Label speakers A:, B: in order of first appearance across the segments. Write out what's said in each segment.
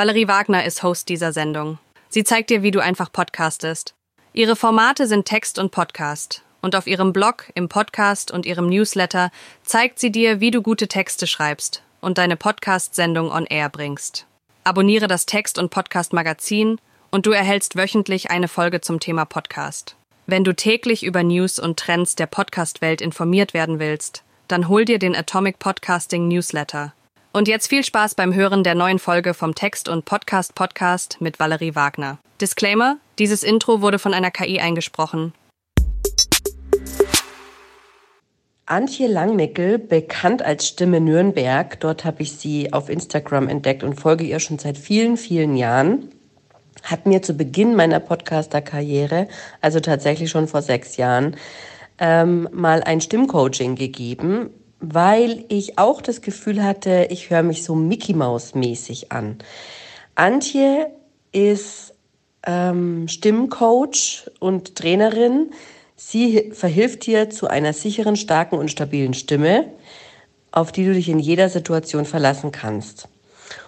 A: Valerie Wagner ist Host dieser Sendung. Sie zeigt dir, wie du einfach podcastest. Ihre Formate sind Text und Podcast. Und auf ihrem Blog, im Podcast und ihrem Newsletter zeigt sie dir, wie du gute Texte schreibst und deine Podcast-Sendung on Air bringst. Abonniere das Text- und Podcast-Magazin und du erhältst wöchentlich eine Folge zum Thema Podcast. Wenn du täglich über News und Trends der Podcast-Welt informiert werden willst, dann hol dir den Atomic Podcasting Newsletter. Und jetzt viel Spaß beim Hören der neuen Folge vom Text- und Podcast-Podcast mit Valerie Wagner. Disclaimer: Dieses Intro wurde von einer KI eingesprochen.
B: Antje Langnickel, bekannt als Stimme Nürnberg, dort habe ich sie auf Instagram entdeckt und folge ihr schon seit vielen, vielen Jahren, hat mir zu Beginn meiner Podcaster-Karriere, also tatsächlich schon vor sechs Jahren, ähm, mal ein Stimmcoaching gegeben, weil ich auch das Gefühl hatte, ich höre mich so Mickey Maus mäßig an. Antje ist ähm, Stimmcoach und Trainerin. Sie verhilft dir zu einer sicheren, starken und stabilen Stimme, auf die du dich in jeder Situation verlassen kannst.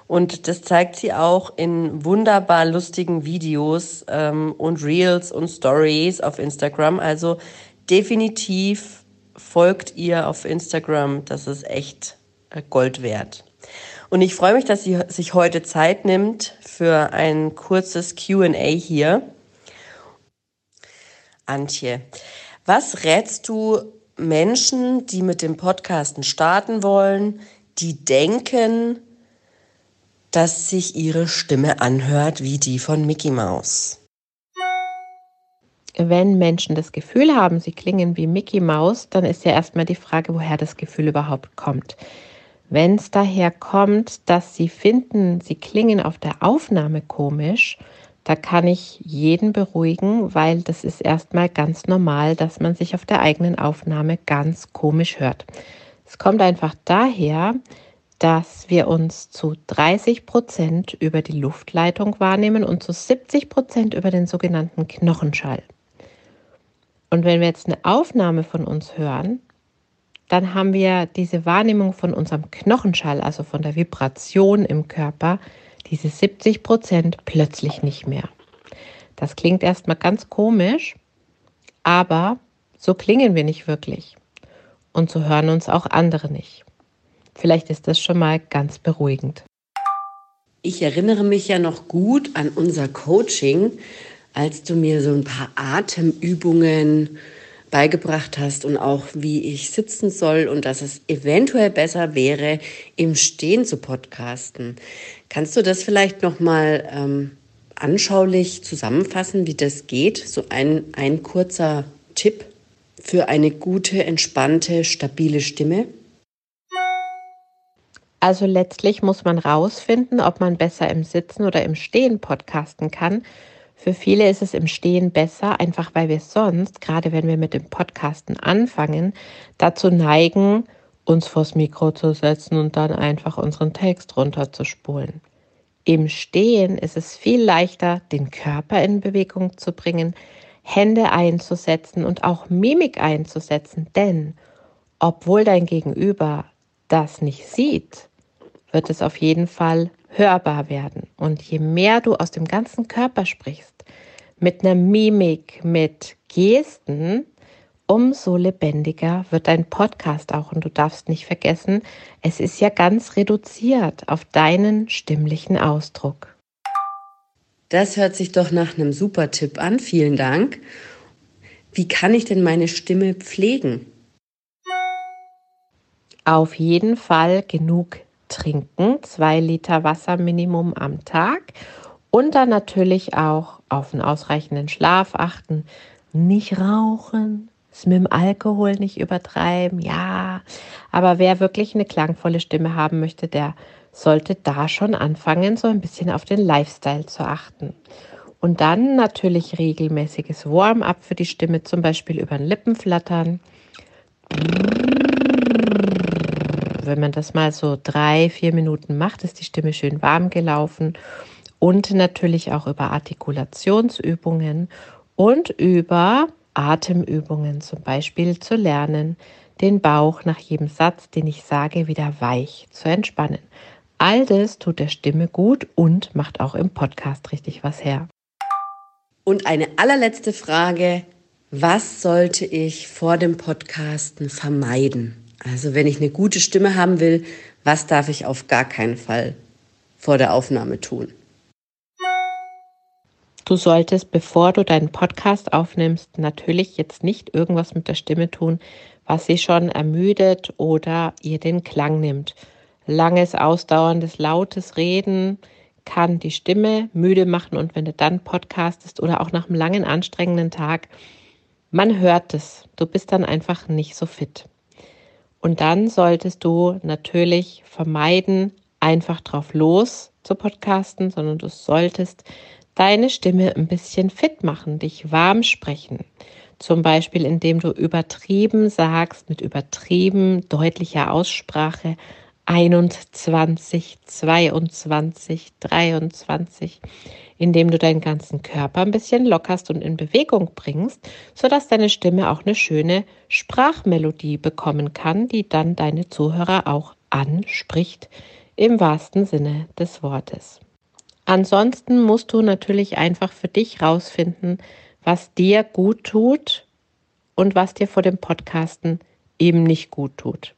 B: Und das zeigt sie auch in wunderbar lustigen Videos ähm, und Reels und Stories auf Instagram. Also definitiv folgt ihr auf Instagram. Das ist echt äh, Gold wert. Und ich freue mich, dass sie sich heute Zeit nimmt für ein kurzes QA hier. Antje, was rätst du Menschen, die mit dem Podcasten starten wollen, die denken, dass sich ihre Stimme anhört wie die von Mickey Mouse?
C: Wenn Menschen das Gefühl haben, sie klingen wie Mickey Mouse, dann ist ja erstmal die Frage, woher das Gefühl überhaupt kommt. Wenn es daher kommt, dass sie finden, sie klingen auf der Aufnahme komisch, da kann ich jeden beruhigen, weil das ist erstmal ganz normal, dass man sich auf der eigenen Aufnahme ganz komisch hört. Es kommt einfach daher, dass wir uns zu 30 Prozent über die Luftleitung wahrnehmen und zu 70 Prozent über den sogenannten Knochenschall. Und wenn wir jetzt eine Aufnahme von uns hören, dann haben wir diese Wahrnehmung von unserem Knochenschall, also von der Vibration im Körper, diese 70 Prozent plötzlich nicht mehr. Das klingt erstmal ganz komisch, aber so klingen wir nicht wirklich. Und so hören uns auch andere nicht. Vielleicht ist das schon mal ganz beruhigend.
B: Ich erinnere mich ja noch gut an unser Coaching, als du mir so ein paar Atemübungen beigebracht hast und auch wie ich sitzen soll und dass es eventuell besser wäre, im Stehen zu podcasten. Kannst du das vielleicht noch mal ähm, anschaulich zusammenfassen, wie das geht? So ein, ein kurzer Tipp für eine gute, entspannte, stabile Stimme?
C: Also letztlich muss man rausfinden, ob man besser im Sitzen oder im Stehen podcasten kann. Für viele ist es im Stehen besser, einfach weil wir sonst, gerade wenn wir mit dem Podcasten anfangen, dazu neigen, uns vors Mikro zu setzen und dann einfach unseren Text runterzuspulen. Im Stehen ist es viel leichter, den Körper in Bewegung zu bringen, Hände einzusetzen und auch Mimik einzusetzen, denn obwohl dein Gegenüber das nicht sieht, wird es auf jeden Fall hörbar werden. Und je mehr du aus dem ganzen Körper sprichst, mit einer Mimik, mit Gesten, umso lebendiger wird dein Podcast auch. Und du darfst nicht vergessen, es ist ja ganz reduziert auf deinen stimmlichen Ausdruck.
B: Das hört sich doch nach einem super Tipp an. Vielen Dank. Wie kann ich denn meine Stimme pflegen?
C: Auf jeden Fall genug trinken, zwei Liter Wasser Minimum am Tag und dann natürlich auch auf einen ausreichenden Schlaf achten, nicht rauchen, es mit dem Alkohol nicht übertreiben, ja. Aber wer wirklich eine klangvolle Stimme haben möchte, der sollte da schon anfangen, so ein bisschen auf den Lifestyle zu achten. Und dann natürlich regelmäßiges Warm-up für die Stimme, zum Beispiel über den Lippenflattern wenn man das mal so drei, vier Minuten macht, ist die Stimme schön warm gelaufen. Und natürlich auch über Artikulationsübungen und über Atemübungen, zum Beispiel zu lernen, den Bauch nach jedem Satz, den ich sage, wieder weich zu entspannen. all das tut der Stimme gut und macht auch im Podcast richtig was her.
B: Und eine allerletzte Frage. Was sollte ich vor dem Podcasten vermeiden? Also wenn ich eine gute Stimme haben will, was darf ich auf gar keinen Fall vor der Aufnahme tun?
C: Du solltest, bevor du deinen Podcast aufnimmst, natürlich jetzt nicht irgendwas mit der Stimme tun, was sie schon ermüdet oder ihr den Klang nimmt. Langes, ausdauerndes, lautes Reden kann die Stimme müde machen und wenn du dann podcastest oder auch nach einem langen, anstrengenden Tag, man hört es. Du bist dann einfach nicht so fit. Und dann solltest du natürlich vermeiden, einfach drauf los zu podcasten, sondern du solltest deine Stimme ein bisschen fit machen, dich warm sprechen. Zum Beispiel, indem du übertrieben sagst, mit übertrieben deutlicher Aussprache 21, 22, 23, indem du deinen ganzen Körper ein bisschen lockerst und in Bewegung bringst, sodass deine Stimme auch eine schöne Sprachmelodie bekommen kann, die dann deine Zuhörer auch anspricht, im wahrsten Sinne des Wortes. Ansonsten musst du natürlich einfach für dich rausfinden, was dir gut tut und was dir vor dem Podcasten eben nicht gut tut.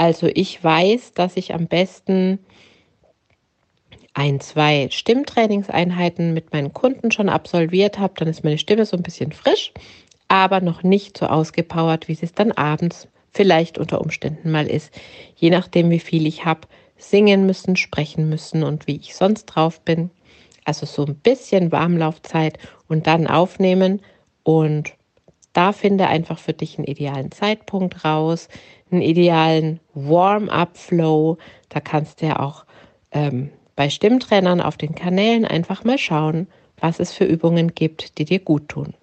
C: Also ich weiß, dass ich am besten ein, zwei Stimmtrainingseinheiten mit meinen Kunden schon absolviert habe, dann ist meine Stimme so ein bisschen frisch, aber noch nicht so ausgepowert, wie es dann abends vielleicht unter Umständen mal ist, je nachdem, wie viel ich habe, singen müssen, sprechen müssen und wie ich sonst drauf bin. Also so ein bisschen Warmlaufzeit und dann aufnehmen und da finde einfach für dich einen idealen Zeitpunkt raus, einen idealen Warm-up-Flow. Da kannst du ja auch ähm, bei Stimmtrainern auf den Kanälen einfach mal schauen, was es für Übungen gibt, die dir gut tun.